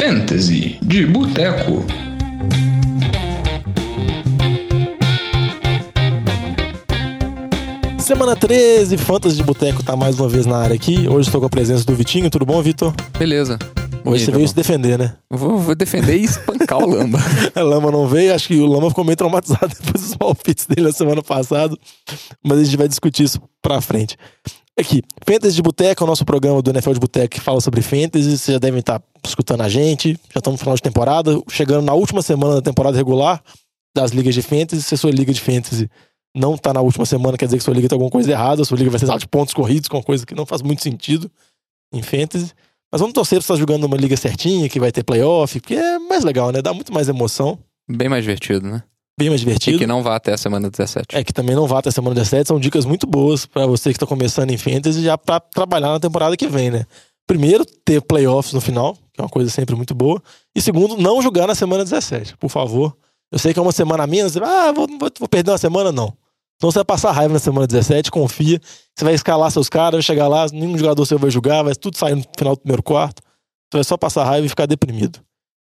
Fantasy de Boteco. Semana 13, Fantasy de Boteco tá mais uma vez na área aqui. Hoje estou com a presença do Vitinho. Tudo bom, Vitor? Beleza. Hoje você veio se defender, né? Vou, vou defender e espancar o Lamba. a Lamba não veio, acho que o Lamba ficou meio traumatizado depois dos palpites dele na semana passada. Mas a gente vai discutir isso pra frente. Aqui, Fantasy de Boteco é o nosso programa do NFL de Boteco que fala sobre Fantasy. Vocês já devem estar escutando a gente. Já estamos no final de temporada, chegando na última semana da temporada regular das ligas de Fantasy. Se a sua liga de Fantasy não tá na última semana, quer dizer que sua liga tem alguma coisa errada. Sua liga vai ser de pontos corridos, com coisa que não faz muito sentido em Fantasy. Mas vamos torcer pra estar jogando uma liga certinha, que vai ter playoff, porque é mais legal, né? Dá muito mais emoção. Bem mais divertido, né? Bem mais divertido. E que não vá até a semana 17. É, que também não vá até a semana 17. São dicas muito boas para você que tá começando em Fantasy já para trabalhar na temporada que vem, né? Primeiro, ter playoffs no final, que é uma coisa sempre muito boa. E segundo, não jogar na semana 17, por favor. Eu sei que é uma semana a menos, ah, vou, vou, vou perder uma semana, não. Então você vai passar raiva na semana 17, confia. Você vai escalar seus caras, vai chegar lá, nenhum jogador seu vai jogar, vai tudo sair no final do primeiro quarto. Você vai só passar raiva e ficar deprimido.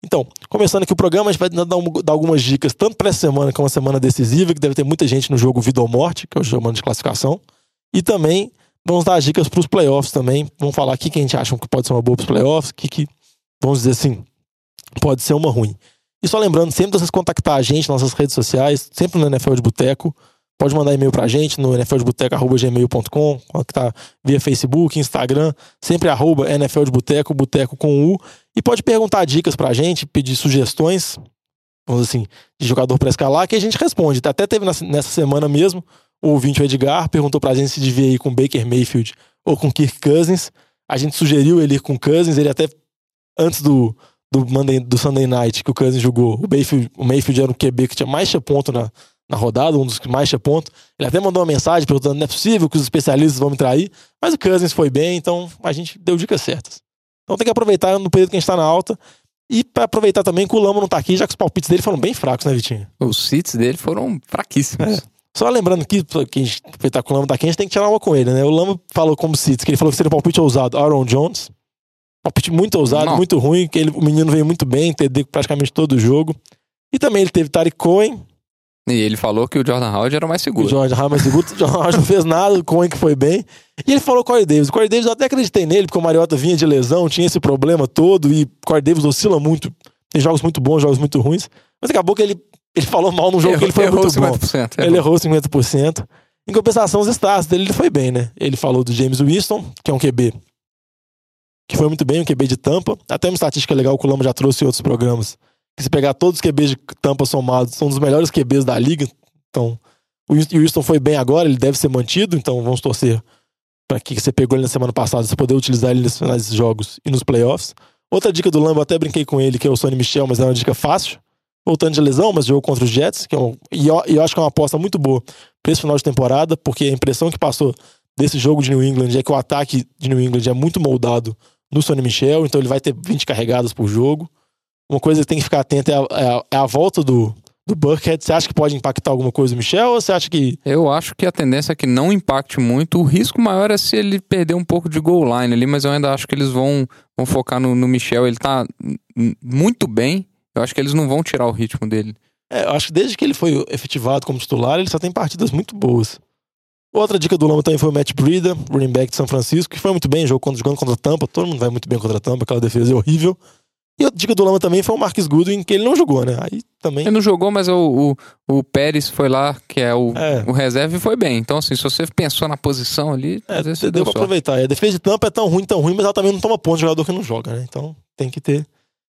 Então, começando aqui o programa, a gente vai dar, dar algumas dicas, tanto para essa semana, que é uma semana decisiva, que deve ter muita gente no jogo Vida ou Morte, que é o jogo de classificação. E também vamos dar dicas para os playoffs também. Vamos falar aqui que a gente acha que pode ser uma boa para os playoffs, que, que, vamos dizer assim, pode ser uma ruim. E só lembrando, sempre vocês contactar a gente nas nossas redes sociais, sempre no NFL de Boteco. Pode mandar e-mail pra gente no nfldeboteco.gmail.com, que tá via Facebook, Instagram, sempre arroba NFL de Boteco, com U. E pode perguntar dicas pra gente, pedir sugestões, vamos assim, de jogador pra escalar, que a gente responde. Até teve nessa semana mesmo, o ouvinte o Edgar perguntou pra gente se devia ir com Baker Mayfield ou com Kirk Cousins. A gente sugeriu ele ir com Cousins, ele até antes do, do, Monday, do Sunday Night que o Cousins jogou, o Mayfield, o Mayfield era o QB que tinha mais ponto na, na rodada, um dos que mais tinha ponto. Ele até mandou uma mensagem perguntando: não é possível que os especialistas vão me trair. Mas o Cousins foi bem, então a gente deu dicas certas. Então tem que aproveitar no período que a gente tá na alta. E para aproveitar também que o Lama não tá aqui, já que os palpites dele foram bem fracos, né, Vitinho? Os hits dele foram fraquíssimos. É. Só lembrando que, que a gente aproveitar que o Lama tá aqui, a gente tem que tirar uma com ele, né? O Lama falou como Cits, que ele falou que seria um palpite ousado. Aaron Jones. Palpite muito ousado, não. muito ruim, que ele, o menino veio muito bem, entendeu praticamente todo o jogo. E também ele teve Tariq Cohen, e ele falou que o Jordan Howard era mais seguro. O Jordan Howard mais seguro. o Jordan Howard não fez nada, o Cohen que foi bem. E ele falou Corey Davis. O Corey Davis eu até acreditei nele, porque o Mariota vinha de lesão, tinha esse problema todo, e o Corey Davis oscila muito. Tem jogos muito bons, jogos muito ruins. Mas acabou que ele, ele falou mal num jogo que ele foi muito 50%, bom. Ele errou 50%. Em compensação, os stats dele ele foi bem, né? Ele falou do James Winston, que é um QB que foi muito bem, um QB de tampa. Até uma estatística legal que o Lama já trouxe em outros programas se pegar todos os QBs de tampa somados, são dos melhores QBs da liga. Então, o Houston foi bem agora, ele deve ser mantido, então vamos torcer para que você pegou ele na semana passada, você poder utilizar ele nesses jogos e nos playoffs. Outra dica do Lambo, até brinquei com ele, que é o Sonny Michel, mas é uma dica fácil. Voltando de lesão, mas jogou contra os Jets, que é um, e, eu, e eu acho que é uma aposta muito boa para esse final de temporada, porque a impressão que passou desse jogo de New England é que o ataque de New England é muito moldado no Sonny Michel, então ele vai ter 20 carregadas por jogo. Uma coisa que tem que ficar atento é a, é a, é a volta do, do Burkhead. Você acha que pode impactar alguma coisa, Michel? Ou você acha que. Eu acho que a tendência é que não impacte muito. O risco maior é se ele perder um pouco de goal line ali, mas eu ainda acho que eles vão, vão focar no, no Michel. Ele tá muito bem. Eu acho que eles não vão tirar o ritmo dele. É, eu acho que desde que ele foi efetivado como titular, ele só tem partidas muito boas. Outra dica do Lama também foi o Matt Breida, running back de São Francisco, que foi muito bem, jogou jogando contra a Tampa. Todo mundo vai muito bem contra a Tampa, aquela defesa é horrível. E a dica do Lama também foi o Marcus Goodwin, que ele não jogou, né? Aí também. Ele não jogou, mas o, o, o Pérez foi lá, que é o, é. o reserva, e foi bem. Então, assim, se você pensou na posição ali, é, você deu, deu pra aproveitar. E a defesa de tampa é tão ruim, tão ruim, mas ela também não toma ponto de jogador que não joga, né? Então tem que ter,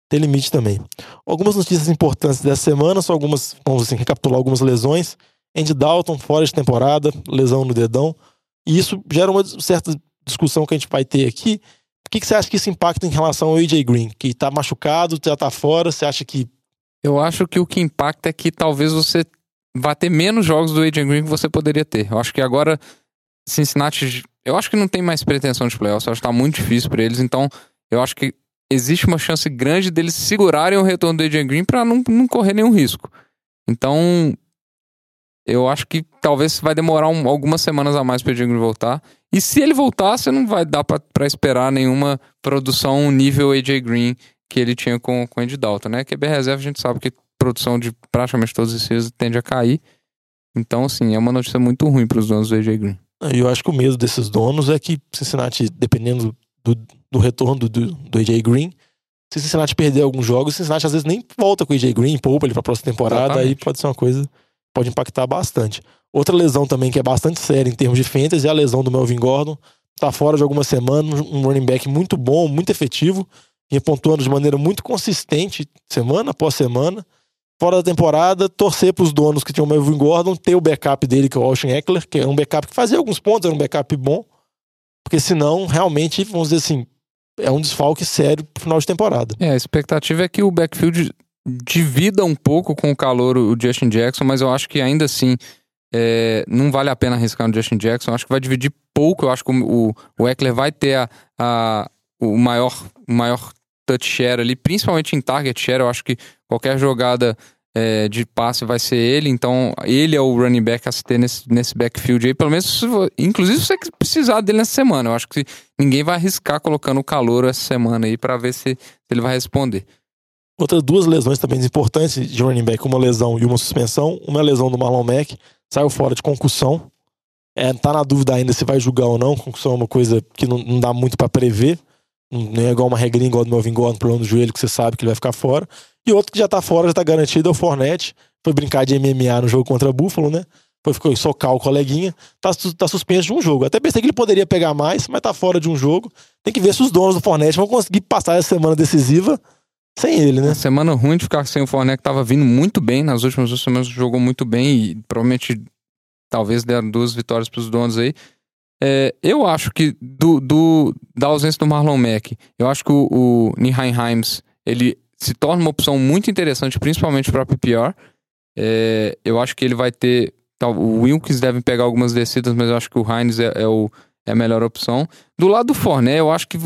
ter limite também. Algumas notícias importantes dessa semana, só algumas, vamos assim, recapitular algumas lesões. Andy Dalton, fora de temporada, lesão no dedão. E isso gera uma certa discussão que a gente vai ter aqui o que, que você acha que isso impacta em relação ao AJ Green? Que tá machucado, já tá fora, você acha que. Eu acho que o que impacta é que talvez você vá ter menos jogos do AJ Green que você poderia ter. Eu acho que agora Cincinnati. Eu acho que não tem mais pretensão de playoffs. Eu acho que tá muito difícil para eles. Então, eu acho que existe uma chance grande deles segurarem o retorno do AJ Green para não, não correr nenhum risco. Então, eu acho que talvez vai demorar um, algumas semanas a mais para o AJ Green voltar. E se ele voltar, você não vai dar para esperar nenhuma produção nível AJ Green que ele tinha com, com o Andy Dalton, né? QB reserva a gente sabe que produção de praticamente todos os seus tende a cair. Então, assim, é uma notícia muito ruim para os donos do AJ Green. Eu acho que o medo desses donos é que Cincinnati, dependendo do, do retorno do, do AJ Green, se Cincinnati perder alguns jogos, Cincinnati às vezes nem volta com o AJ Green, poupa ele para a próxima temporada, Exatamente. aí pode ser uma coisa, pode impactar bastante. Outra lesão também que é bastante séria em termos de fantasy é a lesão do Melvin Gordon. Tá fora de algumas semanas, um running back muito bom, muito efetivo, vinha pontuando de maneira muito consistente, semana após semana fora da temporada, torcer para os donos que tinham o Melvin Gordon, ter o backup dele, que é o Austin Eckler, que é um backup que fazia alguns pontos, era um backup bom, porque senão, realmente, vamos dizer assim, é um desfalque sério pro final de temporada. É, a expectativa é que o backfield divida um pouco com o calor o Justin Jackson, mas eu acho que ainda assim é, não vale a pena arriscar no Justin Jackson. Eu acho que vai dividir pouco. Eu acho que o, o Eckler vai ter a, a, o maior, maior touch share ali, principalmente em target share. Eu acho que qualquer jogada é, de passe vai ser ele, então ele é o running back a se ter nesse, nesse backfield aí, pelo menos, inclusive se você precisar dele nessa semana. Eu acho que ninguém vai arriscar colocando o calor essa semana aí para ver se, se, ele vai responder. Outras duas lesões também importantes de running back, uma lesão e uma suspensão. Uma lesão do Marlon Mack, saiu fora de concussão. É, tá na dúvida ainda se vai julgar ou não. Concussão é uma coisa que não, não dá muito para prever. Não é igual uma regrinha igual do Melvin Gordon, problema do joelho, que você sabe que ele vai ficar fora. E outro que já tá fora, já tá garantido, é o Fornette. Foi brincar de MMA no jogo contra Buffalo, né? Foi ficou socar o coleguinha. Tá, tá suspenso de um jogo. Até pensei que ele poderia pegar mais, mas tá fora de um jogo. Tem que ver se os donos do Fornette vão conseguir passar essa semana decisiva sem ele, né? Uma semana ruim de ficar sem o Fornette, que tava vindo muito bem. Nas últimas duas semanas jogou muito bem e provavelmente talvez deram duas vitórias pros donos aí. É, eu acho que do, do, da ausência do Marlon Mack, eu acho que o, o Niheim Himes, ele se torna uma opção muito interessante, principalmente para PPR. É, eu acho que ele vai ter. Tá, o Wilkes deve pegar algumas descidas, mas eu acho que o Heinz é, é, o, é a melhor opção. Do lado do Forné, eu acho que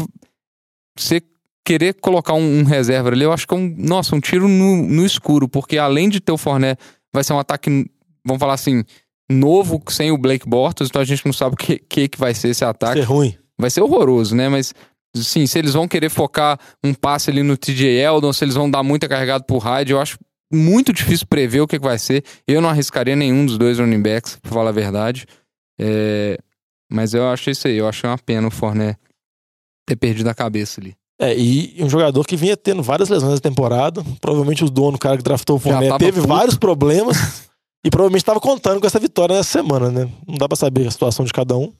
você querer colocar um, um, reserva ali, eu acho que é um. Nossa, um tiro no, no escuro, porque além de ter o Forné, vai ser um ataque, vamos falar assim, novo sem o Blake Bortles, então a gente não sabe o que, que, que vai ser esse ataque. Vai ser ruim. Vai ser horroroso, né? Mas, sim, se eles vão querer focar um passe ali no TJ Eldon, se eles vão dar muita carregada pro Hyde, eu acho muito difícil prever o que, que vai ser. Eu não arriscaria nenhum dos dois running backs, pra falar a verdade. É... Mas eu acho isso aí, eu acho uma pena o Forné ter perdido a cabeça ali. É, e um jogador que vinha tendo várias lesões na temporada. Provavelmente o dono, o cara que draftou o Forné, teve puto. vários problemas. E provavelmente estava contando com essa vitória nessa semana, né? Não dá para saber a situação de cada um.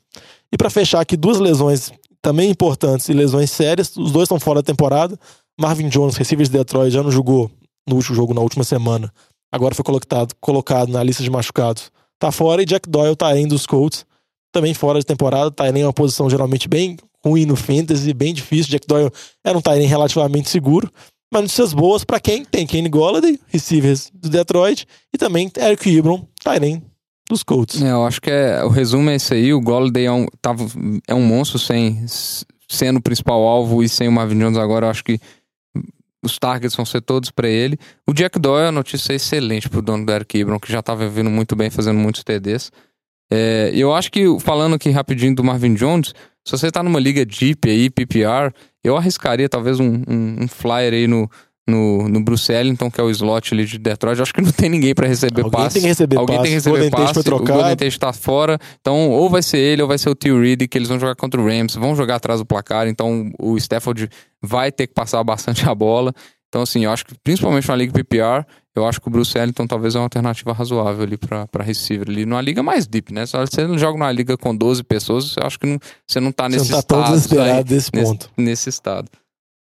E para fechar aqui, duas lesões também importantes e lesões sérias. Os dois estão fora da temporada. Marvin Jones, receiver de Detroit, já não jogou no último jogo, na última semana. Agora foi colocado, colocado na lista de machucados. Tá fora. E Jack Doyle tá indo dos Colts. Também fora de temporada. Tá em uma posição geralmente bem ruim no fantasy, bem difícil. Jack Doyle era um Tyrene relativamente seguro. Mas notícias boas para quem tem Kenny Golladay, receivers do Detroit, e também Eric Ebron, Tyren dos Colts. É, eu acho que é, o resumo é esse aí. O Golladay é um, tava, é um monstro sem sendo o principal alvo e sem o Marvin Jones agora. Eu acho que os targets vão ser todos para ele. O Jack Doyle, a notícia é excelente pro dono do Eric Ebron, que já estava vindo muito bem, fazendo muitos TDs. É, eu acho que, falando aqui rapidinho do Marvin Jones, se você tá numa liga deep aí, PPR, eu arriscaria talvez um, um, um flyer aí no, no, no Bruce Ellington, que é o slot ali de Detroit. Eu acho que não tem ninguém para receber Alguém passe. Tem que receber Alguém passe. tem que receber Golden passe. Tate foi trocado. O Golden Tate tá fora. Então, ou vai ser ele ou vai ser o Tio Reed, que eles vão jogar contra o Rams. Vão jogar atrás do placar. Então, o Stafford vai ter que passar bastante a bola. Então, assim, eu acho que principalmente na liga PPR, eu acho que o Bruce Ellington talvez é uma alternativa razoável ali para receiver ali. Numa liga mais deep, né? Se você não joga numa liga com 12 pessoas, eu acho que não, você não tá nesse você não tá estado. tão desesperado aí, desse ponto. Nesse, nesse estado.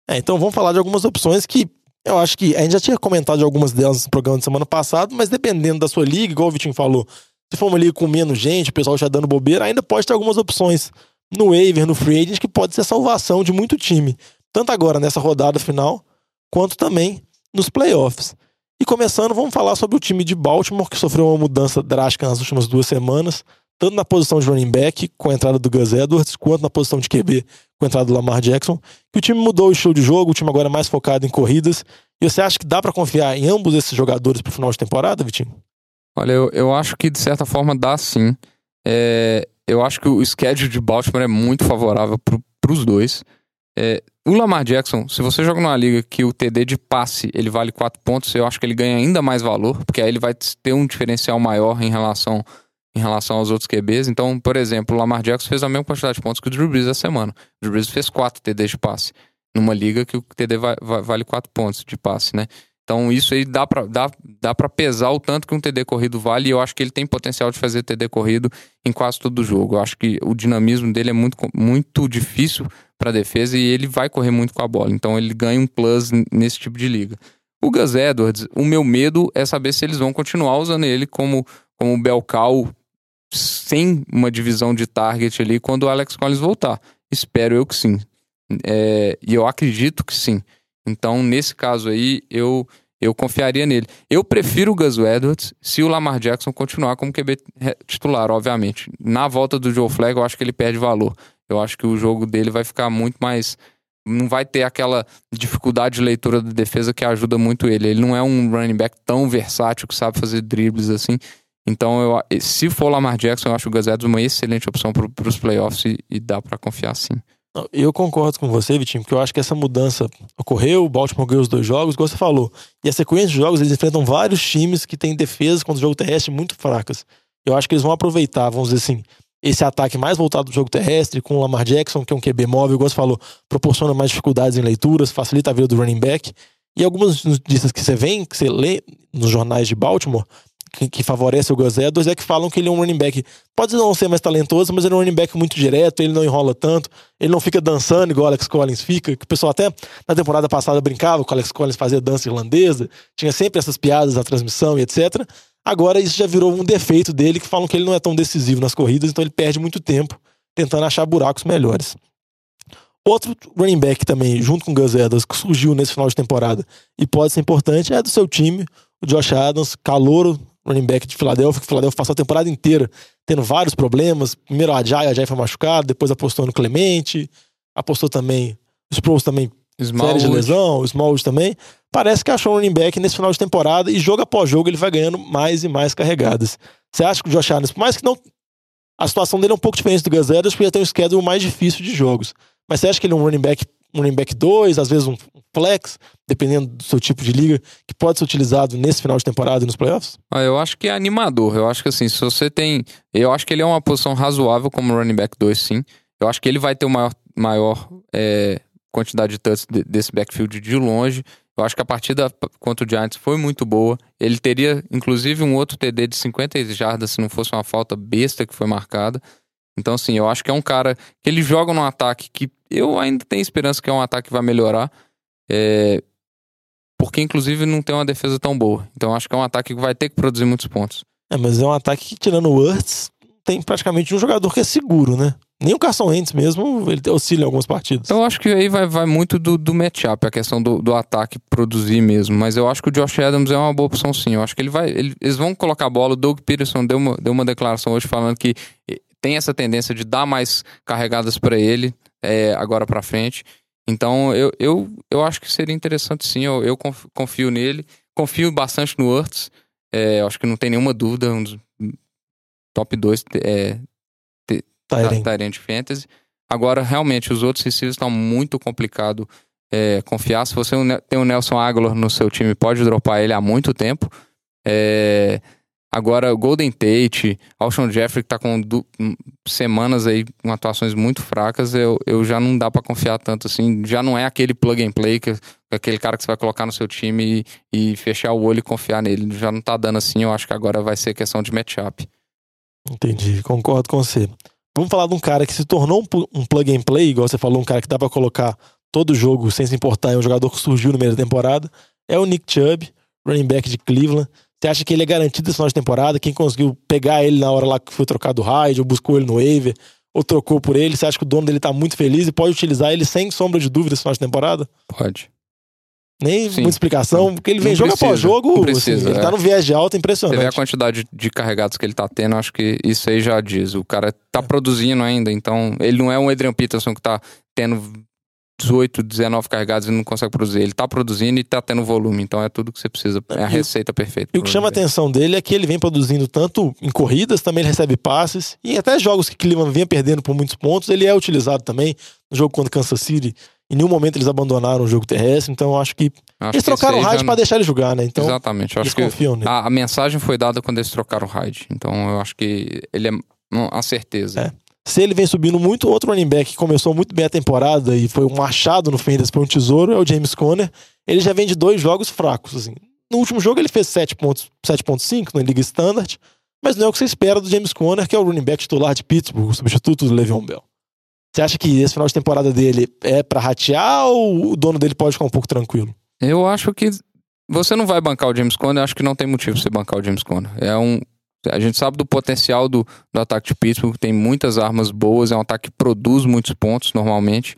É, então vamos falar de algumas opções que eu acho que a gente já tinha comentado de algumas delas no programa de semana passado, mas dependendo da sua liga, igual o Vitinho falou, se for uma liga com menos gente, o pessoal já dando bobeira, ainda pode ter algumas opções no waiver, no free agent, que pode ser salvação de muito time. Tanto agora nessa rodada final, quanto também nos playoffs. E começando, vamos falar sobre o time de Baltimore, que sofreu uma mudança drástica nas últimas duas semanas, tanto na posição de running back, com a entrada do Gus Edwards, quanto na posição de QB, com a entrada do Lamar Jackson. Que o time mudou o estilo de jogo, o time agora é mais focado em corridas. E você acha que dá para confiar em ambos esses jogadores para o final de temporada, Vitinho? Olha, eu, eu acho que de certa forma dá sim. É, eu acho que o schedule de Baltimore é muito favorável para os dois. É, o Lamar Jackson, se você joga numa liga que o TD de passe ele vale 4 pontos, eu acho que ele ganha ainda mais valor, porque aí ele vai ter um diferencial maior em relação, em relação aos outros QBs. Então, por exemplo, o Lamar Jackson fez a mesma quantidade de pontos que o Drew Brees essa semana. O Drew Brees fez 4 TDs de passe, numa liga que o TD vale 4 pontos de passe, né? Então, isso aí dá pra, dá, dá pra pesar o tanto que um TD corrido vale, e eu acho que ele tem potencial de fazer TD corrido em quase todo o jogo. Eu acho que o dinamismo dele é muito, muito difícil para defesa e ele vai correr muito com a bola. Então, ele ganha um plus nesse tipo de liga. O Gus Edwards, o meu medo é saber se eles vão continuar usando ele como, como Belcal sem uma divisão de target ali quando o Alex Collins voltar. Espero eu que sim. É, e eu acredito que sim. Então, nesse caso aí, eu eu confiaria nele. Eu prefiro o Gus Edwards se o Lamar Jackson continuar como QB titular, obviamente. Na volta do Joe Flacco, eu acho que ele perde valor. Eu acho que o jogo dele vai ficar muito mais não vai ter aquela dificuldade de leitura da defesa que ajuda muito ele. Ele não é um running back tão versátil que sabe fazer dribles assim. Então, eu, se for Lamar Jackson, eu acho o Gus uma excelente opção para os playoffs e, e dá para confiar sim. Eu concordo com você, Vitinho, porque eu acho que essa mudança ocorreu, o Baltimore ganhou os dois jogos, como você falou. E a sequência de jogos, eles enfrentam vários times que têm defesas contra o jogo terrestre muito fracas. Eu acho que eles vão aproveitar, vamos dizer assim, esse ataque mais voltado do jogo terrestre, com o Lamar Jackson, que é um QB móvel, como você falou, proporciona mais dificuldades em leituras, facilita a vida do running back. E algumas notícias que você vê, que você lê nos jornais de Baltimore, que, que, favorece o Gus Edwards é que falam que ele é um running back. Pode não ser mais talentoso, mas ele é um running back muito direto, ele não enrola tanto, ele não fica dançando igual o Alex Collins fica, que o pessoal até na temporada passada brincava com o Alex Collins fazia dança irlandesa, tinha sempre essas piadas na transmissão e etc. Agora isso já virou um defeito dele, que falam que ele não é tão decisivo nas corridas, então ele perde muito tempo tentando achar buracos melhores. Outro running back também, junto com o Gus Edwards, que surgiu nesse final de temporada e pode ser importante, é do seu time, o Josh Adams, calouro running back de Filadélfia, que o Filadélfia passou a temporada inteira tendo vários problemas. Primeiro a Ajay, a Ajay foi machucado, depois apostou no Clemente, apostou também, o Sproles também, série de lesão, o Smallwood também. Parece que achou um running back nesse final de temporada e jogo após jogo ele vai ganhando mais e mais carregadas. Você acha que o Josh Allen, por mais que não... A situação dele é um pouco diferente do Gus Edwards, porque ele tem um schedule mais difícil de jogos. Mas você acha que ele é um running back um running back 2, às vezes um flex, dependendo do seu tipo de liga, que pode ser utilizado nesse final de temporada e nos playoffs? Ah, eu acho que é animador. Eu acho que assim, se você tem. Eu acho que ele é uma posição razoável como running back 2, sim. Eu acho que ele vai ter uma maior, maior é, quantidade de touches desse backfield de longe. Eu acho que a partida contra o Giants foi muito boa. Ele teria, inclusive, um outro TD de 50 jardas se não fosse uma falta besta que foi marcada. Então, assim, eu acho que é um cara que ele joga num ataque que eu ainda tenho esperança que é um ataque que vai melhorar. É... Porque, inclusive, não tem uma defesa tão boa. Então, acho que é um ataque que vai ter que produzir muitos pontos. É, mas é um ataque que, tirando o Hurts, tem praticamente um jogador que é seguro, né? Nem o Carson Wentz mesmo, ele oscila em algumas partidas. Eu acho que aí vai, vai muito do, do matchup, a questão do, do ataque produzir mesmo. Mas eu acho que o Josh Adams é uma boa opção sim. Eu acho que ele vai. Ele, eles vão colocar a bola. O Doug Peterson deu uma, deu uma declaração hoje falando que tem essa tendência de dar mais carregadas para ele é, agora para frente. Então eu, eu, eu acho que seria interessante sim, eu, eu confio nele, confio bastante no Hurts, é, acho que não tem nenhuma dúvida, um dos top 2 é, Tyrant Fantasy. Agora, realmente, os outros receivers estão muito complicado é, confiar. Se você tem o Nelson Aguilar no seu time, pode dropar ele há muito tempo. É, Agora, Golden Tate, Alshon Jeffrey, que tá com semanas aí com atuações muito fracas, eu, eu já não dá para confiar tanto assim. Já não é aquele plug and play, que, aquele cara que você vai colocar no seu time e, e fechar o olho e confiar nele. Já não tá dando assim, eu acho que agora vai ser questão de matchup. Entendi, concordo com você. Vamos falar de um cara que se tornou um, plug and play, igual você falou, um cara que dá pra colocar todo jogo sem se importar, é um jogador que surgiu no meio da temporada. É o Nick Chubb, running back de Cleveland. Você acha que ele é garantido esse final de temporada? Quem conseguiu pegar ele na hora lá que foi trocado o raid, ou buscou ele no waiver, ou trocou por ele, você acha que o dono dele tá muito feliz e pode utilizar ele sem sombra de dúvida esse final de temporada? Pode. Nem Sim. muita explicação, porque ele vem jogo após jogo, precisa, assim, ele tá é. no viés de alta impressionante. Você vê a quantidade de carregados que ele tá tendo, acho que isso aí já diz. O cara tá é. produzindo ainda, então ele não é um Adrian Peterson que tá tendo 18, 19 carregados e não consegue produzir. Ele tá produzindo e tá tendo volume, então é tudo que você precisa. É a receita perfeita. E o que chama a atenção dele é que ele vem produzindo tanto em corridas, também ele recebe passes, e até jogos que Cleveland vinha perdendo por muitos pontos, ele é utilizado também. No jogo contra Kansas City, Em nenhum momento eles abandonaram o jogo terrestre, então eu acho que Acho eles que trocaram o Hyde já pra deixar ele jogar, né? Então Exatamente. Eu acho que a, a mensagem foi dada quando eles trocaram o Hyde. Então eu acho que ele é a certeza. É. Se ele vem subindo muito, outro running back que começou muito bem a temporada e foi um achado no Fantasy, foi um tesouro, é o James Conner. Ele já vem de dois jogos fracos, assim. No último jogo ele fez 7 pontos, 7.5 na Liga Standard, mas não é o que você espera do James Conner, que é o running back titular de Pittsburgh, o substituto do Le'Veon Bell. Você acha que esse final de temporada dele é pra ratear ou o dono dele pode ficar um pouco tranquilo? Eu acho que você não vai bancar o James Conner, eu acho que não tem motivo você bancar o James Conner. É um. A gente sabe do potencial do, do ataque de Pittsburgh, tem muitas armas boas, é um ataque que produz muitos pontos normalmente.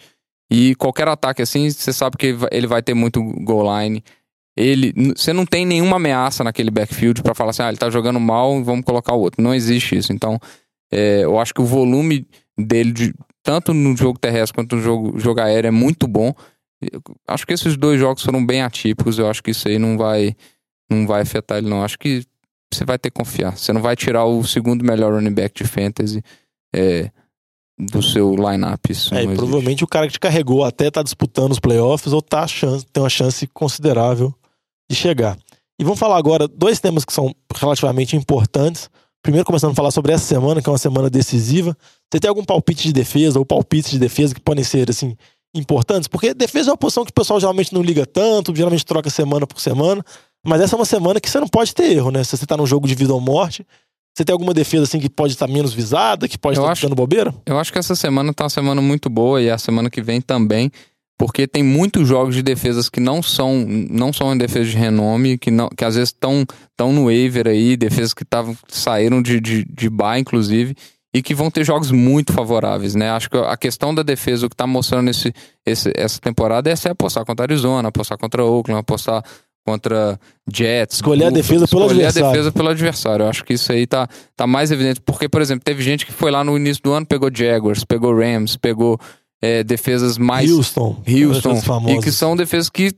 E qualquer ataque assim, você sabe que ele vai- ter muito goal line. Ele, você não tem nenhuma ameaça naquele backfield pra falar assim, ah, ele tá jogando mal, vamos colocar o outro. Não existe isso. Então, é, eu acho que o volume dele, de- tanto no jogo terrestre quanto no jogo, jogo aéreo, é muito bom. Eu acho que esses dois jogos foram bem atípicos. Eu acho que isso aí não vai, não vai afetar ele, não. Acho que você vai ter que confiar. Você não vai tirar o segundo melhor running back de fantasy é, do seu lineup. Isso É, provavelmente o cara que te carregou até tá disputando os playoffs ou tá chance, tem uma chance considerável de chegar. E vamos falar agora dois temas que são relativamente importantes. Primeiro, começando a falar sobre essa semana, que é uma semana decisiva. Você tem algum palpite de defesa ou palpites de defesa que podem ser, assim, importantes? Porque defesa é uma posição que o pessoal geralmente não liga tanto, geralmente troca semana por semana. Mas essa é uma semana que você não pode ter erro, né? Se você tá num jogo de vida ou morte, você tem alguma defesa, assim, que pode estar menos visada, que pode Eu estar acho- dando bobeira? Eu acho que essa semana tá uma semana muito boa e a semana que vem também, porque tem muitos jogos de defesas que não são não são em defesa de renome, que, não, que às vezes estão tão no waiver aí, defesas que tavam, saíram de, de, de bye, inclusive, e que vão ter jogos muito favoráveis, né? Acho que a questão da defesa, o que tá mostrando esse, esse, essa temporada é você apostar contra Arizona, apostar contra Oakland, apostar contra Jets. Escolher a Buffalo, defesa pelo escolher adversário. a defesa pelo adversário. Eu acho que isso aí tá, tá mais evidente. Porque, por exemplo, teve gente que foi lá no início do ano, pegou Jaguars, pegou Rams, pegou é, defesas mais Houston. Houston, famosas. e que são defesas que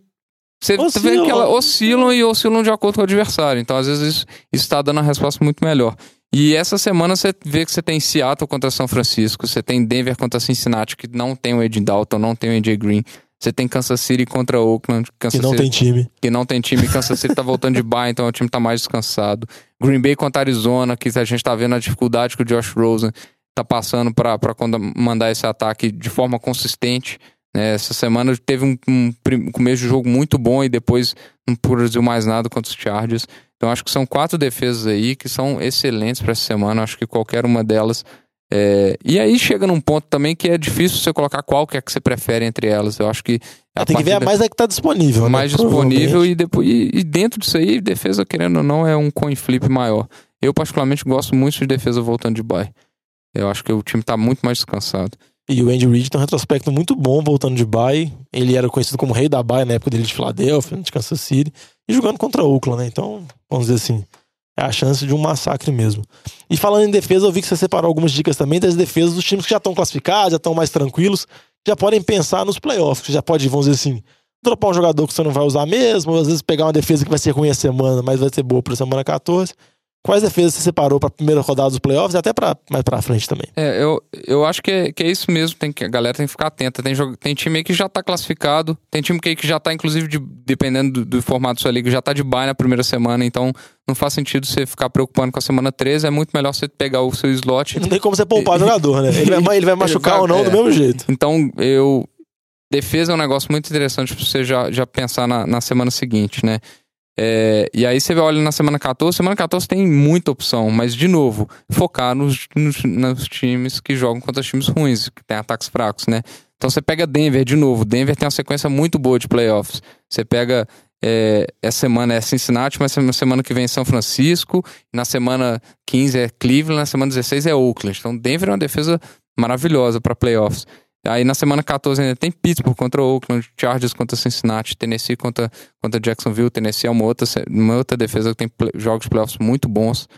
você vê que elas oscilam e oscilam de acordo com o adversário. Então, às vezes, isso, isso tá dando uma resposta muito melhor. E essa semana você vê que você tem Seattle contra São Francisco, você tem Denver contra Cincinnati, que não tem o Ed Dalton, não tem o AJ Green. Você tem Kansas City contra Oakland, Kansas Que não City tem time. que não tem time. Kansas City tá voltando de bye, então o time tá mais descansado. Green Bay contra Arizona, que a gente tá vendo a dificuldade que o Josh Rosen tá passando quando mandar esse ataque de forma consistente. né? Essa semana teve um, um começo de jogo muito bom e depois não produziu mais nada contra os Chargers. Então acho que são quatro defesas aí que são excelentes pra essa semana. Acho que qualquer uma delas. é, E aí chega num ponto também que é difícil você colocar qual que é que você prefere entre elas. Eu acho que. tem que ver a mais é que tá disponível. né? mais disponível Provavelmente. e, depois, e, e dentro disso aí, defesa, querendo ou não, é um coin flip maior. Eu, particularmente, gosto muito de defesa voltando de bye. Eu acho que o time tá muito mais descansado. E o Andy Reid tem um retrospecto muito bom voltando de bye. Ele era conhecido como rei da bye na época dele de Filadélfia, de Kansas City. E jogando contra Oakland, né? Então, vamos dizer assim, é a chance de um massacre mesmo. E falando em defesa, eu vi que você separou algumas dicas também das defesas dos times que já estão classificados, já estão mais tranquilos, já podem pensar nos playoffs. Já pode, vamos dizer assim, dropar um jogador que você não vai usar mesmo, às vezes pegar uma defesa que vai ser ruim a semana, mas vai ser boa para semana 14. Quais defesas você separou para a primeira rodada dos playoffs e até para mais para frente também? É, eu, eu acho que é, que é isso mesmo, tem que, a galera tem que ficar atenta. Tem, jogo, tem time aí que já tá classificado, tem time que, que já tá, inclusive, de- dependendo do, do formato da sua liga, já tá de bye na primeira semana, então não faz sentido você ficar preocupando com a semana 13, é muito melhor você pegar o seu slot Não tem como você poupar jogador, né? Ele vai, ele vai machucar Exato, ou não do é. mesmo jeito. Então, eu. Defesa é um negócio muito interessante pra você já, já pensar na, na semana seguinte, né? É, e aí você olha na semana 14, semana 14 tem muita opção, mas de novo, focar nos, nos, nos times que jogam contra times ruins, que tem ataques fracos, né? Então você pega Denver de novo. Denver tem uma sequência muito boa de playoffs. Você pega. É, essa semana é Cincinnati, mas na semana que vem é São Francisco. Na semana 15 é Cleveland, na semana 16 é Oakland. Então Denver é uma defesa maravilhosa para playoffs. Aí na semana 14 ainda tem Pittsburgh contra Oakland, Chargers contra Cincinnati, Tennessee contra, contra Jacksonville. Tennessee é uma outra, uma outra defesa que tem play- jogos de playoffs muito bons.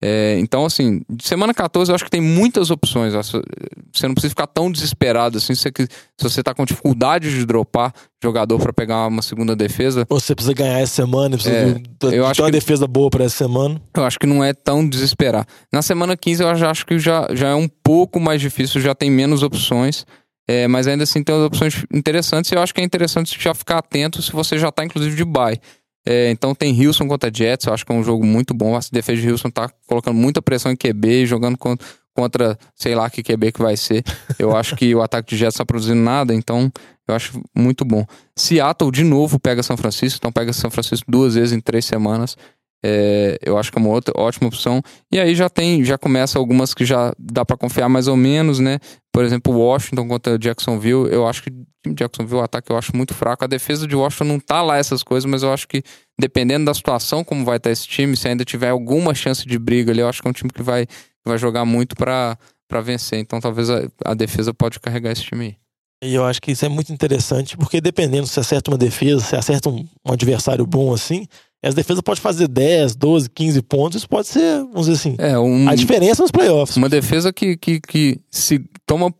É, então, assim, semana 14 eu acho que tem muitas opções. Você não precisa ficar tão desesperado assim. Se você, quis- se você tá com dificuldade de dropar jogador para pegar uma segunda defesa, Ou você precisa ganhar essa semana, precisa É, de, eu de acho uma que- defesa boa para essa semana. eu acho que não é tão desesperar. Na semana 15 eu já acho que já, já é um pouco mais difícil, já tem menos opções. É, mas ainda assim tem opções interessantes e eu acho que é interessante já ficar atento se você já tá, inclusive, de bye. É, então tem Wilson contra Jets, eu acho que é um jogo muito bom. A defesa de Wilson tá colocando muita pressão em QB, jogando contra, contra sei lá que QB que vai ser. Eu acho que o ataque de Jets tá produzindo nada, então eu acho muito bom. Seattle de novo pega São Francisco, então pega São Francisco duas vezes em três semanas. É, eu acho que é uma outra ótima opção. E aí já tem, já começa algumas que já dá para confiar mais ou menos, né? Por exemplo, Washington contra Jacksonville. Eu acho que Jacksonville o ataque eu acho muito fraco. A defesa de Washington não tá lá essas coisas, mas eu acho que dependendo da situação como vai estar esse time, se ainda tiver alguma chance de briga ali, eu acho que é um time que vai, vai jogar muito para vencer. Então talvez a, a defesa pode carregar esse time aí. E eu acho que isso é muito interessante, porque dependendo se acerta uma defesa, se acerta um, um adversário bom assim, as defesas podem fazer 10, 12, 15 pontos, isso pode ser, vamos dizer assim, é, um, a diferença nos playoffs. Uma defesa que, que, que se toma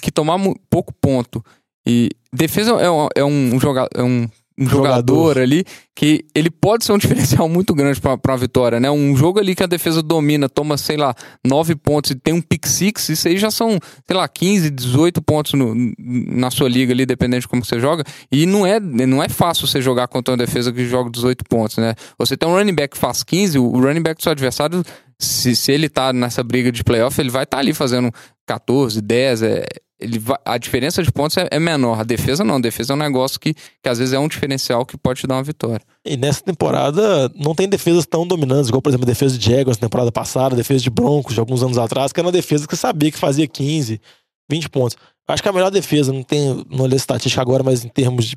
que tomar pouco ponto e defesa é um, é um, é um jogador, jogador, ali que ele pode ser um diferencial muito grande para a vitória, né? Um jogo ali que a defesa domina, toma, sei lá, 9 pontos e tem um pick six, isso aí já são, sei lá, 15, 18 pontos no, na sua liga ali, dependendo de como você joga. E não é, não é fácil você jogar contra uma defesa que joga 18 pontos, né? Você tem um running back que faz 15, o running back do seu adversário, se, se ele tá nessa briga de playoff, ele vai estar tá ali fazendo 14, 10, é, ele a diferença de pontos é, é, menor. A defesa não. A defesa é um negócio que, que às vezes é um diferencial que pode te dar uma vitória. E nessa temporada não tem defesas tão dominantes, igual, por exemplo, a defesa de Jaguars na temporada passada, a defesa de Broncos de alguns anos atrás, que era uma defesa que sabia que fazia 15, 20 pontos. Acho que a melhor defesa, não tem, não olhei estatística agora, mas em termos de,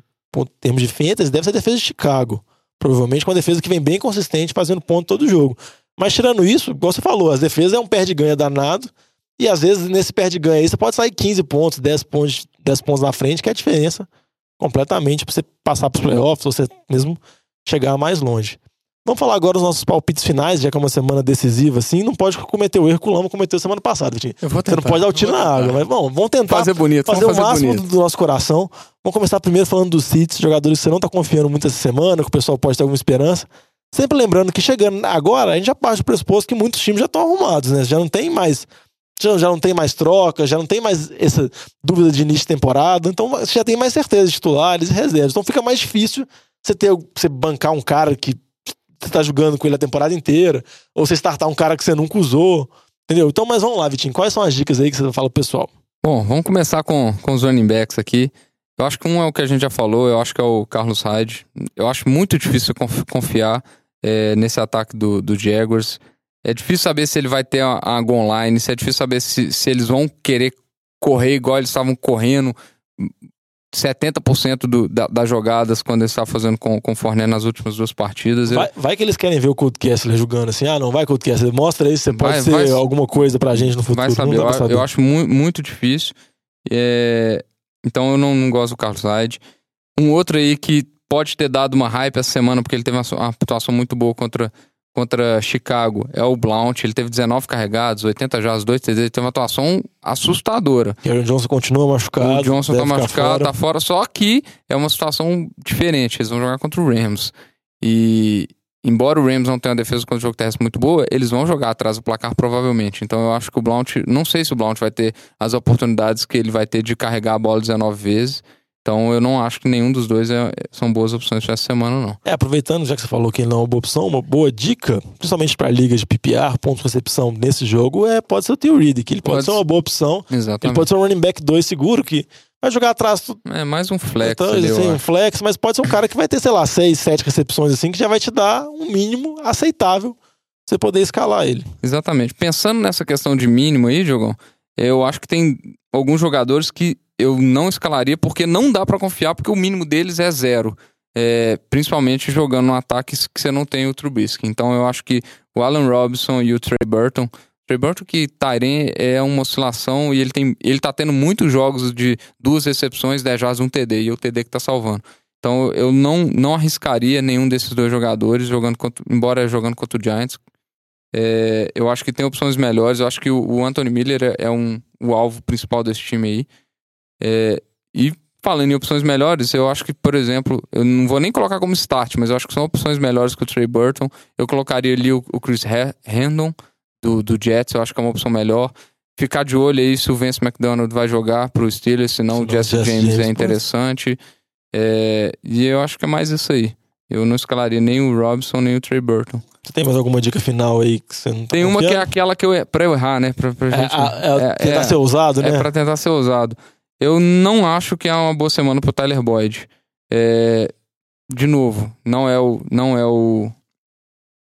termos de fantasy, deve ser a defesa de Chicago. Provavelmente com uma defesa que vem bem consistente, fazendo ponto todo jogo. Mas tirando isso, igual você falou, as defesas é um perde-ganha danado. E às vezes nesse perde-ganha aí você pode sair 15 pontos, 10 pontos, 10 pontos na frente, que é a diferença completamente para você passar para os playoffs, ou você mesmo chegar mais longe. Vamos falar agora dos nossos palpites finais, já que é uma semana decisiva, assim. Não pode cometer o erro que o Lama cometeu semana passada, Vitinho. Eu vou tentar, Você não pode dar o tiro na água, mas bom, vamos tentar fazer bonito, fazer, fazer o máximo bonito. do nosso coração. Vamos começar primeiro falando dos Cits, jogadores que você não está confiando muito essa semana, que o pessoal pode ter alguma esperança. Sempre lembrando que chegando agora, a gente já parte do pressuposto que muitos times já estão arrumados, né? Já não tem mais já, já não tem mais troca, já não tem mais essa dúvida de início de temporada, então você já tem mais certeza de titulares e reservas. Então fica mais difícil você ter você bancar um cara que você tá jogando com ele a temporada inteira, ou você startar um cara que você nunca usou, entendeu? Então, mas vamos lá, Vitinho, quais são as dicas aí que você fala pro pessoal? Bom, vamos começar com, com os running backs aqui. Eu acho que um é o que a gente já falou, eu acho que é o Carlos Hyde. Eu acho muito difícil confiar é, nesse ataque do, do Jaguars. É difícil saber se ele vai ter a, a go online, se é difícil saber se, se eles vão querer correr igual eles estavam correndo 70% do, da, das jogadas quando eles estavam fazendo com, com o Fournette nas últimas duas partidas. Vai, vai, que eles querem ver o Cold Kessler jogando assim. Ah, não, vai Cold Kessler, mostra aí se você pode vai, ser alguma coisa pra gente no futuro. Vai saber, eu, saber. eu, acho muito, muito difícil. É, então eu não, não gosto do Carlos Hyde. Um outro aí que pode ter dado uma hype essa semana, porque ele teve uma, uma atuação muito boa contra contra Chicago é o Blount, ele teve 19 carregados, 80 jardas, 2 TD, ele teve uma atuação assustadora. E o Johnson continua machucado. O Johnson tá machucado, fora. tá fora, só que é uma situação diferente, eles vão jogar contra o Rams. E embora o Rams não tenha uma defesa contra o jogo terrestre muito boa, eles vão jogar atrás do placar provavelmente. Então eu acho que o Blount, não sei se o Blount vai ter as oportunidades que ele vai ter de carregar a bola 19 vezes. Então eu não acho que nenhum dos dois é, são boas opções para essa semana, não. É, aproveitando, já que você falou que ele não é uma boa opção, uma boa dica, principalmente para ligas de PPR, pontos de recepção nesse jogo, é pode ser o Theo Reed, que ele pode, pode ser uma boa opção. Exatamente. Ele pode ser um running back 2 seguro, que vai jogar atrás. É mais um flex. Então, ali, assim, um flex, mas pode ser um cara que vai ter, sei lá, 6, 7 recepções assim, que já vai te dar um mínimo aceitável você poder escalar ele. Exatamente. Pensando nessa questão de mínimo aí, Diogão, eu acho que tem alguns jogadores que eu não escalaria porque não dá para confiar, porque o mínimo deles é zero. É, principalmente jogando no ataque que você não tem o Trubisky. Então eu acho que o Alan Robinson e o Trey Burton. Trey Burton que Tyrene é uma oscilação e ele, tem, ele tá tendo muitos jogos de duas recepções, 10 jardas, um TD, e o TD que tá salvando. Então eu não, não arriscaria nenhum desses dois jogadores jogando contra, embora jogando contra o Giants. É, eu acho que tem opções melhores. Eu acho que o, o Anthony Miller é, é um, o alvo principal desse time aí. É, e falando em opções melhores, eu acho que, por exemplo, eu não vou nem colocar como start, mas eu acho que são opções melhores que o Trey Burton. Eu colocaria ali o, o Chris Herndon do, do Jets, eu acho que é uma opção melhor. ficar de olho aí se o Vance McDonald vai jogar pro Steelers, senão o Jesse James, James, é interessante. É, e eu acho que é mais isso aí. Eu não escalaria nem o Robson, nem o Trey Burton. Você tem mais alguma dica final aí que você não tá Tem uma que é aquela que eu. Pra eu errar, né? Pra, pra é, gente, é, é, tentar ser ousado, né? É pra tentar ser ousado. Eu não acho que é uma boa semana pro Tyler Boyd. É, de novo, não é o, não é o,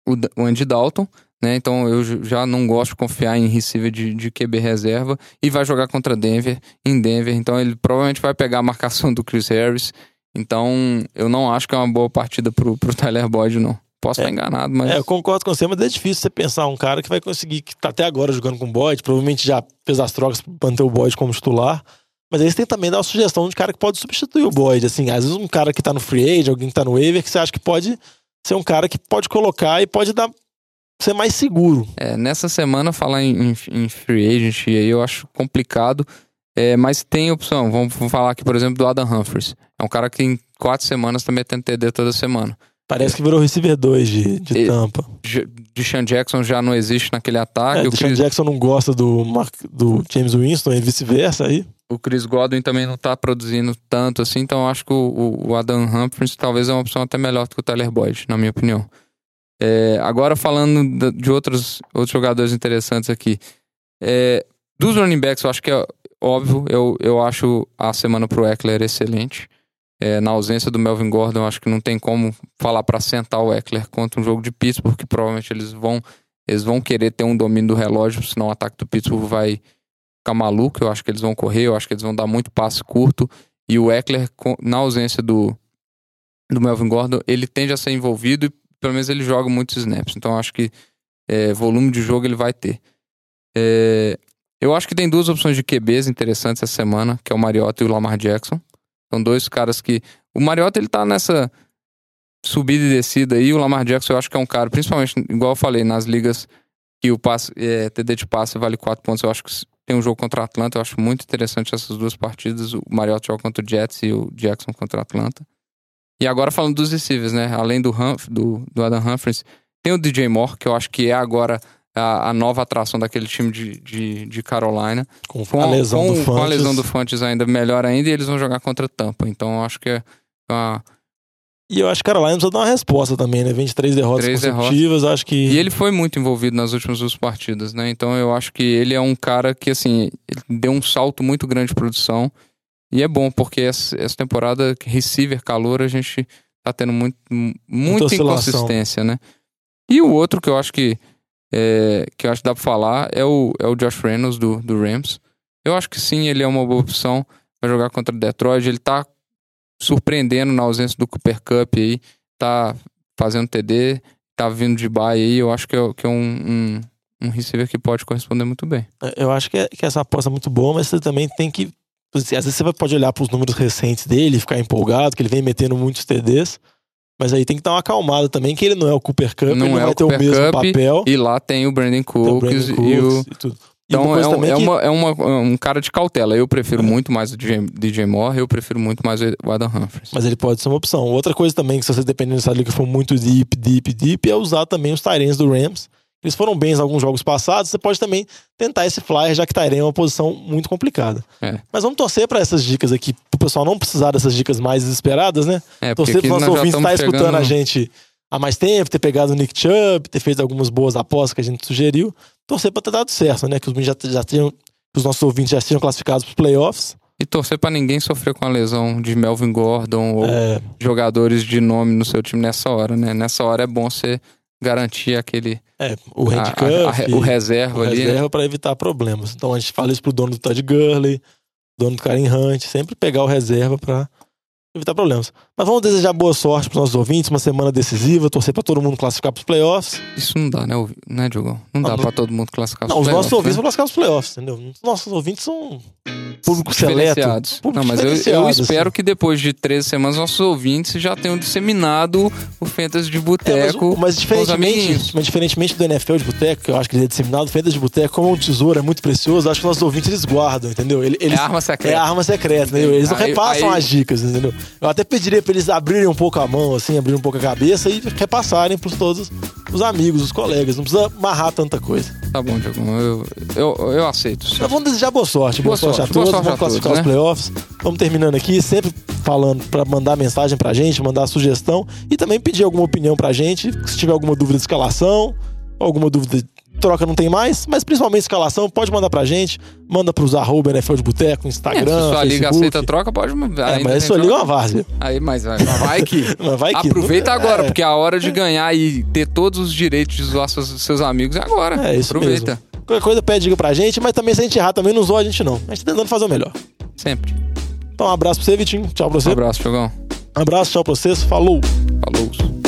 o, Andy Dalton, né? Então eu já não gosto de confiar em receiver de, de QB reserva e vai jogar contra Denver, em Denver. Então ele provavelmente vai pegar a marcação do Chris Harris. Então eu não acho que é uma boa partida pro, pro Tyler Boyd, não. Posso é, estar enganado, mas. É, eu concordo com você, mas é difícil você pensar um cara que vai conseguir, que tá até agora jogando com o Boyd, provavelmente já fez as trocas para manter o Boyd como titular. Mas aí você tem também dar uma sugestão de cara que pode substituir o Boyd. Assim, às vezes um cara que tá no free agent, alguém que tá no waiver, que você acha que pode ser um cara que pode colocar e pode dar ser mais seguro. É, nessa semana falar em, em, em free agent aí eu acho complicado. É, mas tem opção. Vamos, vamos falar aqui, por exemplo, do Adam Humphries. É um cara que em quatro semanas também tem TD toda semana. Parece que virou receiver 2 de, de e, tampa. De Sean Jackson já não existe naquele ataque. É, o Chris... Jackson não gosta do, Mark, do James Winston e vice-versa aí. O Chris Godwin também não tá produzindo tanto assim, então acho que o, o Adam Humphries talvez é uma opção até melhor do que o Tyler Boyd, na minha opinião. É, agora falando de outros, outros jogadores interessantes aqui. É, dos running backs, eu acho que é óbvio, eu, eu acho a semana pro Eckler excelente. É, na ausência do Melvin Gordon, acho que não tem como falar para sentar o Eckler contra um jogo de Pittsburgh, porque provavelmente eles vão eles vão querer ter um domínio do relógio, senão o ataque do Pittsburgh vai ficar maluco. Eu acho que eles vão correr, eu acho que eles vão dar muito passe curto. E o Eckler, na ausência do, do Melvin Gordon, ele tende a ser envolvido e pelo menos ele joga muitos snaps. Então acho que é, volume de jogo ele vai ter. É, eu acho que tem duas opções de QBs interessantes essa semana, que é o Mariota e o Lamar Jackson. São dois caras que. O Mariota ele tá nessa subida e descida aí. O Lamar Jackson eu acho que é um cara, principalmente, igual eu falei, nas ligas que o passe, é, TD de passe vale 4 pontos. Eu acho que tem um jogo contra a Atlanta. Eu acho muito interessante essas duas partidas. O Mariota joga contra o Jets e o Jackson contra a Atlanta. E agora falando dos receivers, né? Além do, Humph, do, do Adam Humphries, tem o DJ Moore, que eu acho que é agora a, a, nova atração daquele time de, de, de Carolina. Com, com a lesão com, do. Com a lesão do Fantes ainda melhor ainda, e eles vão jogar contra Tampa. Então eu acho que é uma... E eu acho que Carolina precisa dar uma resposta também, né? 23 derrotas Três consecutivas, derrotas. acho que... E ele foi muito envolvido nas últimas duas partidas, né? Então eu acho que ele é um cara que, assim, deu um salto muito grande de produção. E é bom, porque essa, essa temporada, receiver, calor, a gente tá tendo muito, muita inconsistência, né? E o outro que eu acho que é, que eu acho que dá pra falar é o, é o Josh Reynolds do, do Rams. Eu acho que sim, ele é uma boa opção para jogar contra o Detroit. Ele tá surpreendendo na ausência do Cooper Cup aí, tá fazendo TD, tá vindo de bye aí. Eu acho que é, que é um, um, um receiver que pode corresponder muito bem. É, eu acho que, é, que essa aposta é muito boa, mas você também tem que. Assim, às vezes você pode olhar para os números recentes dele e ficar empolgado, que ele vem metendo muitos TDs. Mas aí tem que dar uma acalmada também, que ele não é o Cooper Cup, não ele não é vai ter o mesmo Cup, papel. E lá tem o Brandon Cooks, o Brandon e o. E tudo. Então é, um, é, uma, é uma, um cara de cautela. Eu prefiro é. muito mais o DJ, DJ Moore, eu prefiro muito mais o Adam Humphries. Mas ele pode ser uma opção. Outra coisa também, que se você dependendo dessa liga for muito deep, deep, deep, é usar também os Tyrens do Rams eles foram bens em alguns jogos passados, você pode também tentar esse flyer, já que Tyrene é uma posição muito complicada. É. Mas vamos torcer para essas dicas aqui, pro pessoal não precisar dessas dicas mais desesperadas, né? É, torcer pro nosso ouvinte estar tá escutando chegando... a gente há mais tempo, ter pegado o Nick Chubb, ter feito algumas boas apostas que a gente sugeriu. Torcer para ter dado certo, né? Que os, já, já tenham, que os nossos ouvintes já sejam classificados para os playoffs. E torcer para ninguém sofrer com a lesão de Melvin Gordon ou é... jogadores de nome no seu time nessa hora, né? Nessa hora é bom você garantir aquele. É, o handcuff. A, a, o reserva o ali. Reserva né? para evitar problemas. Então a gente fala isso pro dono do Todd Gurley, dono do Karen Hunt, sempre pegar o reserva para evitar problemas. Mas vamos desejar boa sorte para nossos ouvintes, uma semana decisiva, torcer para todo mundo classificar para os playoffs. Isso não dá, né, né Diogão? Não, não dá para todo mundo classificar para os playoffs. Não, os nossos ouvintes né? vão classificar para os playoffs, entendeu? Os nossos ouvintes são público seleto. Público não, mas eu, eu espero assim. que depois de 13 semanas nossos ouvintes já tenham disseminado o Fantasy de Boteco. É, mas, mas, diferentemente, mas diferentemente do NFL de Boteco, que eu acho que ele é disseminado, o Fantasy de Boteco, como um tesouro é muito precioso, acho que nossos ouvintes eles guardam, entendeu? Eles, é arma secreta. É arma secreta, entendeu? Eles não aí, repassam aí... as dicas, entendeu? Eu até pediria pra eles abrirem um pouco a mão, assim, abrirem um pouco a cabeça e repassarem pros todos os amigos, os colegas. Não precisa amarrar tanta coisa. Tá bom, Diego. Eu, eu, eu aceito. Então vamos desejar boa sorte. Boa, Boa sorte, sorte, a todos. sorte vamos a classificar todos, os né? playoffs. Vamos terminando aqui, sempre falando pra mandar mensagem pra gente, mandar sugestão e também pedir alguma opinião pra gente. Se tiver alguma dúvida de escalação, alguma dúvida de troca não tem mais, mas principalmente escalação, pode mandar pra gente. Manda pros arroba NFL de Boteco, É, Instagram, se sua liga Facebook. aceita troca, pode. É, mas sua liga é uma várzea. Aí, mas vai, vai que. Vai que- Aproveita agora, É. porque a hora de ganhar e ter todos os direitos de zoar seus, seus amigos é agora. É isso Aproveita. mesmo. Qualquer coisa pede dica pra gente, mas também se a gente errar também não zoa a gente não. A gente tá tentando fazer o melhor. Sempre. Então um abraço pra você, Vitinho. Tchau pra Um você. abraço, Jogão. Um abraço, tchau pra vocês. Falou. Falou.